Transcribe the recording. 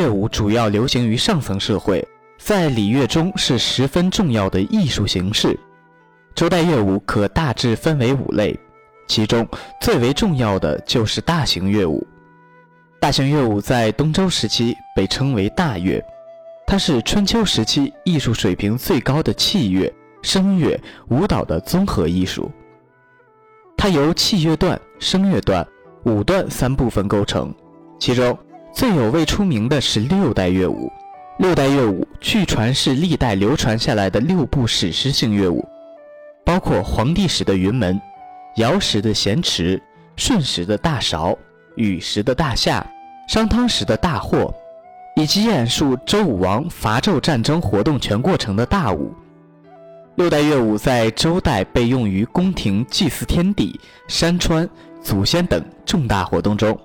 乐舞主要流行于上层社会，在礼乐中是十分重要的艺术形式。周代乐舞可大致分为五类，其中最为重要的就是大型乐舞。大型乐舞在东周时期被称为大乐，它是春秋时期艺术水平最高的器乐、声乐、舞蹈的综合艺术。它由器乐段、声乐段、舞段三部分构成，其中最有位出名的是六代乐舞。六代乐舞据传是历代流传下来的六部史诗性乐舞，包括黄帝时的云门、尧时的咸池、舜时的大韶。禹时的大夏，商汤时的大霍，以及演述周武王伐纣战争活动全过程的大武。六代乐舞在周代被用于宫廷祭祀天地、山川、祖先等重大活动中。